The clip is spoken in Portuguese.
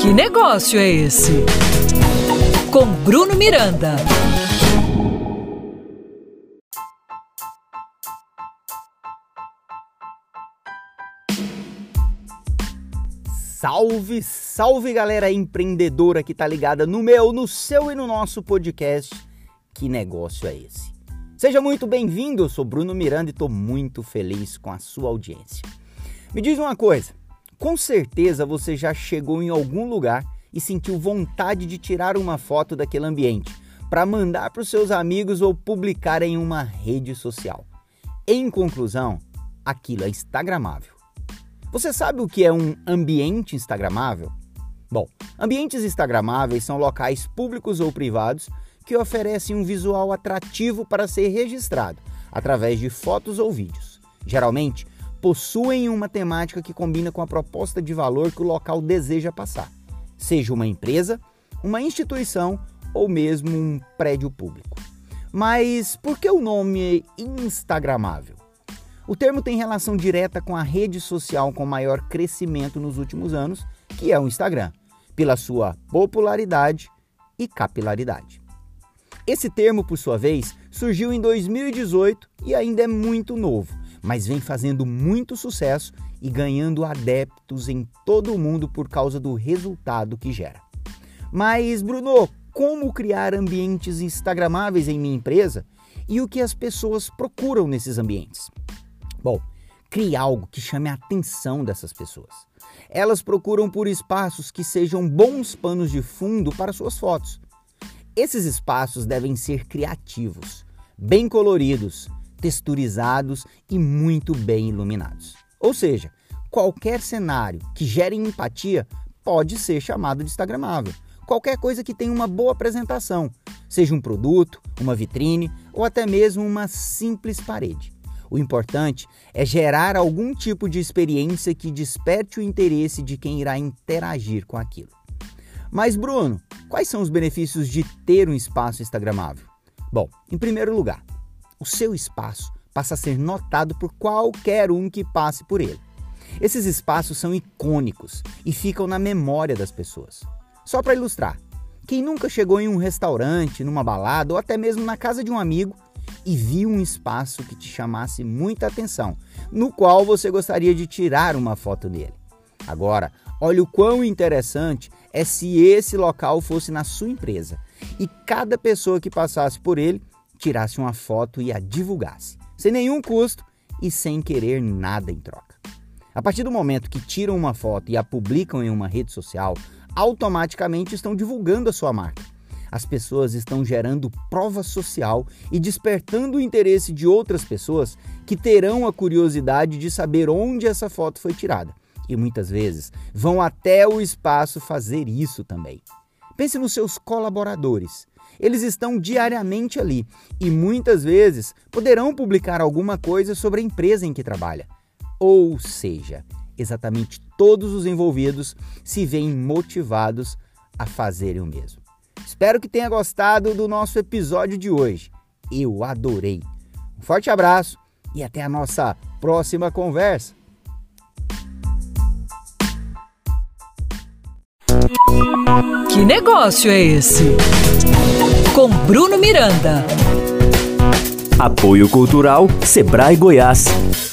Que negócio é esse? Com Bruno Miranda. Salve, salve galera empreendedora que tá ligada no meu, no seu e no nosso podcast. Que negócio é esse? Seja muito bem-vindo, eu sou Bruno Miranda e tô muito feliz com a sua audiência. Me diz uma coisa, com certeza você já chegou em algum lugar e sentiu vontade de tirar uma foto daquele ambiente para mandar para os seus amigos ou publicar em uma rede social. Em conclusão, aquilo é instagramável. Você sabe o que é um ambiente instagramável? Bom, ambientes instagramáveis são locais públicos ou privados que oferecem um visual atrativo para ser registrado através de fotos ou vídeos. Geralmente, possuem uma temática que combina com a proposta de valor que o local deseja passar, seja uma empresa, uma instituição ou mesmo um prédio público. Mas por que o nome é Instagramável? O termo tem relação direta com a rede social com maior crescimento nos últimos anos, que é o Instagram, pela sua popularidade e capilaridade. Esse termo, por sua vez, surgiu em 2018 e ainda é muito novo, mas vem fazendo muito sucesso e ganhando adeptos em todo o mundo por causa do resultado que gera. Mas, Bruno, como criar ambientes instagramáveis em minha empresa e o que as pessoas procuram nesses ambientes? Bom, crie algo que chame a atenção dessas pessoas. Elas procuram por espaços que sejam bons panos de fundo para suas fotos. Esses espaços devem ser criativos, bem coloridos, texturizados e muito bem iluminados. Ou seja, qualquer cenário que gere empatia pode ser chamado de Instagramável. Qualquer coisa que tenha uma boa apresentação, seja um produto, uma vitrine ou até mesmo uma simples parede. O importante é gerar algum tipo de experiência que desperte o interesse de quem irá interagir com aquilo. Mas, Bruno, quais são os benefícios de ter um espaço Instagramável? Bom, em primeiro lugar, o seu espaço passa a ser notado por qualquer um que passe por ele. Esses espaços são icônicos e ficam na memória das pessoas. Só para ilustrar, quem nunca chegou em um restaurante, numa balada ou até mesmo na casa de um amigo e viu um espaço que te chamasse muita atenção, no qual você gostaria de tirar uma foto nele. Agora, olha o quão interessante é se esse local fosse na sua empresa e cada pessoa que passasse por ele tirasse uma foto e a divulgasse, sem nenhum custo e sem querer nada em troca. A partir do momento que tiram uma foto e a publicam em uma rede social, automaticamente estão divulgando a sua marca as pessoas estão gerando prova social e despertando o interesse de outras pessoas que terão a curiosidade de saber onde essa foto foi tirada. E muitas vezes vão até o espaço fazer isso também. Pense nos seus colaboradores. Eles estão diariamente ali e muitas vezes poderão publicar alguma coisa sobre a empresa em que trabalha. Ou seja, exatamente todos os envolvidos se veem motivados a fazerem o mesmo. Espero que tenha gostado do nosso episódio de hoje. Eu adorei. Um forte abraço e até a nossa próxima conversa. Que negócio é esse? Com Bruno Miranda. Apoio Cultural Sebrae Goiás.